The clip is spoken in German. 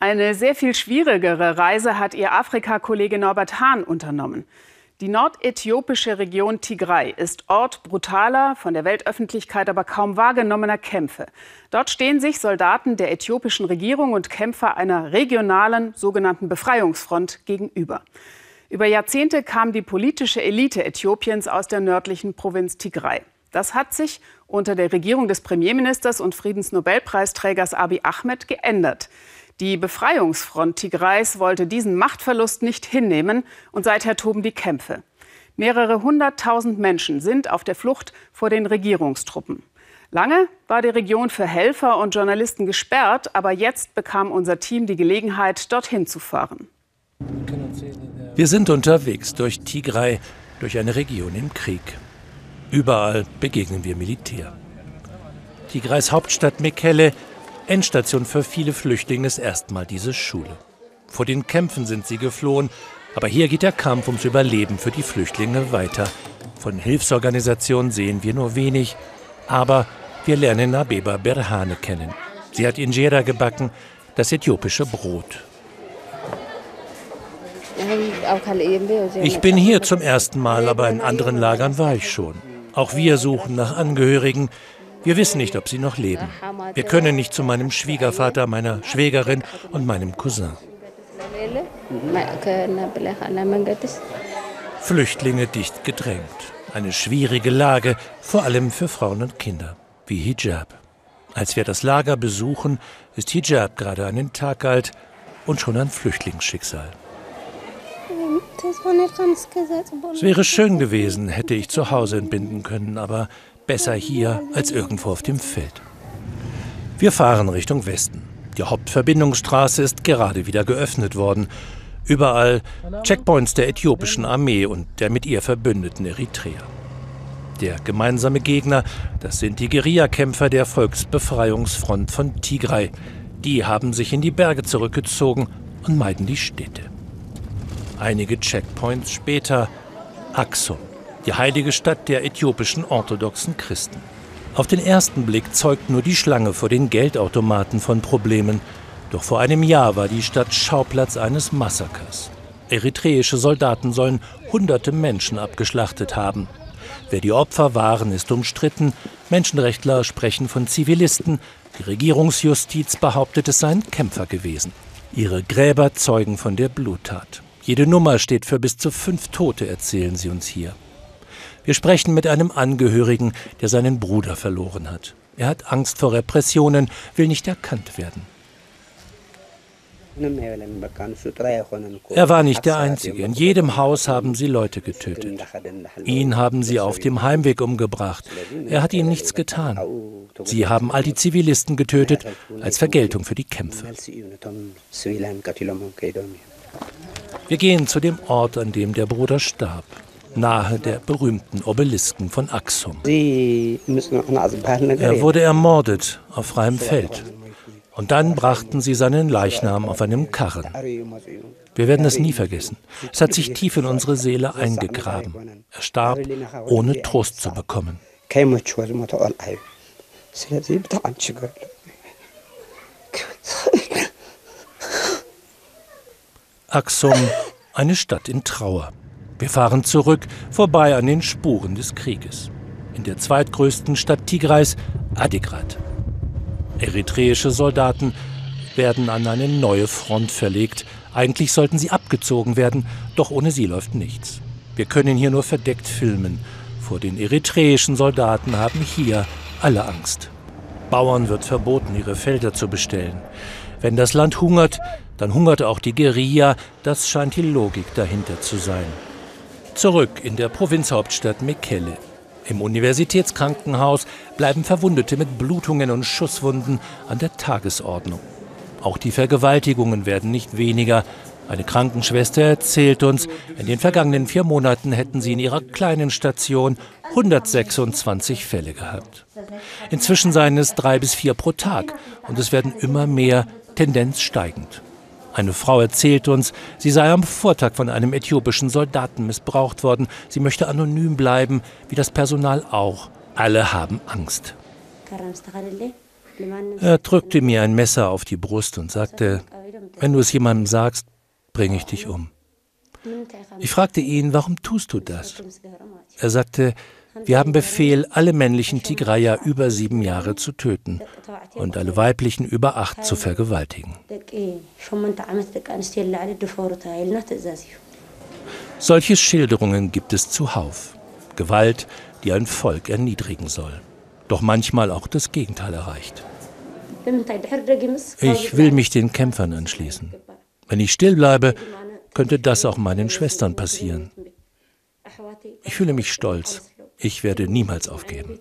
Eine sehr viel schwierigere Reise hat ihr Afrika-Kollege Norbert Hahn unternommen. Die nordäthiopische Region Tigray ist Ort brutaler, von der Weltöffentlichkeit aber kaum wahrgenommener Kämpfe. Dort stehen sich Soldaten der äthiopischen Regierung und Kämpfer einer regionalen sogenannten Befreiungsfront gegenüber. Über Jahrzehnte kam die politische Elite Äthiopiens aus der nördlichen Provinz Tigray. Das hat sich unter der Regierung des Premierministers und Friedensnobelpreisträgers Abiy Ahmed geändert. Die Befreiungsfront Tigrays wollte diesen Machtverlust nicht hinnehmen und seither toben die Kämpfe. Mehrere hunderttausend Menschen sind auf der Flucht vor den Regierungstruppen. Lange war die Region für Helfer und Journalisten gesperrt, aber jetzt bekam unser Team die Gelegenheit, dorthin zu fahren. Wir sind unterwegs durch Tigray, durch eine Region im Krieg. Überall begegnen wir Militär. Tigrays Hauptstadt Mekelle Endstation für viele Flüchtlinge ist erstmal diese Schule. Vor den Kämpfen sind sie geflohen, aber hier geht der Kampf ums Überleben für die Flüchtlinge weiter. Von Hilfsorganisationen sehen wir nur wenig, aber wir lernen Nabeba Berhane kennen. Sie hat Injera gebacken, das äthiopische Brot. Ich bin hier zum ersten Mal, aber in anderen Lagern war ich schon. Auch wir suchen nach Angehörigen, wir wissen nicht, ob sie noch leben. Wir können nicht zu meinem Schwiegervater, meiner Schwägerin und meinem Cousin. Flüchtlinge dicht gedrängt. Eine schwierige Lage, vor allem für Frauen und Kinder, wie Hijab. Als wir das Lager besuchen, ist Hijab gerade einen Tag alt und schon ein Flüchtlingsschicksal. Es wäre schön gewesen, hätte ich zu Hause entbinden können, aber Besser hier als irgendwo auf dem Feld. Wir fahren Richtung Westen. Die Hauptverbindungsstraße ist gerade wieder geöffnet worden. Überall Checkpoints der äthiopischen Armee und der mit ihr verbündeten Eritreer. Der gemeinsame Gegner, das sind die Guerillakämpfer der Volksbefreiungsfront von Tigray. Die haben sich in die Berge zurückgezogen und meiden die Städte. Einige Checkpoints später Axum die heilige Stadt der äthiopischen orthodoxen Christen. Auf den ersten Blick zeugt nur die Schlange vor den Geldautomaten von Problemen. Doch vor einem Jahr war die Stadt Schauplatz eines Massakers. Eritreische Soldaten sollen hunderte Menschen abgeschlachtet haben. Wer die Opfer waren, ist umstritten. Menschenrechtler sprechen von Zivilisten. Die Regierungsjustiz behauptet, es seien Kämpfer gewesen. Ihre Gräber zeugen von der Bluttat. Jede Nummer steht für bis zu fünf Tote, erzählen sie uns hier. Wir sprechen mit einem Angehörigen, der seinen Bruder verloren hat. Er hat Angst vor Repressionen, will nicht erkannt werden. Er war nicht der Einzige. In jedem Haus haben sie Leute getötet. Ihn haben sie auf dem Heimweg umgebracht. Er hat ihnen nichts getan. Sie haben all die Zivilisten getötet als Vergeltung für die Kämpfe. Wir gehen zu dem Ort, an dem der Bruder starb nahe der berühmten Obelisken von Axum. Er wurde ermordet auf freiem Feld. Und dann brachten sie seinen Leichnam auf einem Karren. Wir werden es nie vergessen. Es hat sich tief in unsere Seele eingegraben. Er starb, ohne Trost zu bekommen. Axum, eine Stadt in Trauer. Wir fahren zurück, vorbei an den Spuren des Krieges. In der zweitgrößten Stadt Tigrais, Adigrat. Eritreische Soldaten werden an eine neue Front verlegt. Eigentlich sollten sie abgezogen werden, doch ohne sie läuft nichts. Wir können hier nur verdeckt filmen. Vor den eritreischen Soldaten haben hier alle Angst. Bauern wird verboten, ihre Felder zu bestellen. Wenn das Land hungert, dann hungert auch die Guerilla. Das scheint die Logik dahinter zu sein. Zurück in der Provinzhauptstadt Mekelle. Im Universitätskrankenhaus bleiben Verwundete mit Blutungen und Schusswunden an der Tagesordnung. Auch die Vergewaltigungen werden nicht weniger. Eine Krankenschwester erzählt uns, in den vergangenen vier Monaten hätten sie in ihrer kleinen Station 126 Fälle gehabt. Inzwischen seien es drei bis vier pro Tag und es werden immer mehr, Tendenz steigend. Eine Frau erzählt uns, sie sei am Vortag von einem äthiopischen Soldaten missbraucht worden. Sie möchte anonym bleiben, wie das Personal auch. Alle haben Angst. Er drückte mir ein Messer auf die Brust und sagte, Wenn du es jemandem sagst, bringe ich dich um. Ich fragte ihn, warum tust du das? Er sagte, wir haben Befehl, alle männlichen Tigrayer über sieben Jahre zu töten und alle weiblichen über acht zu vergewaltigen. Solche Schilderungen gibt es zuhauf. Gewalt, die ein Volk erniedrigen soll. Doch manchmal auch das Gegenteil erreicht. Ich will mich den Kämpfern anschließen. Wenn ich still bleibe, könnte das auch meinen Schwestern passieren. Ich fühle mich stolz. Ich werde niemals aufgeben.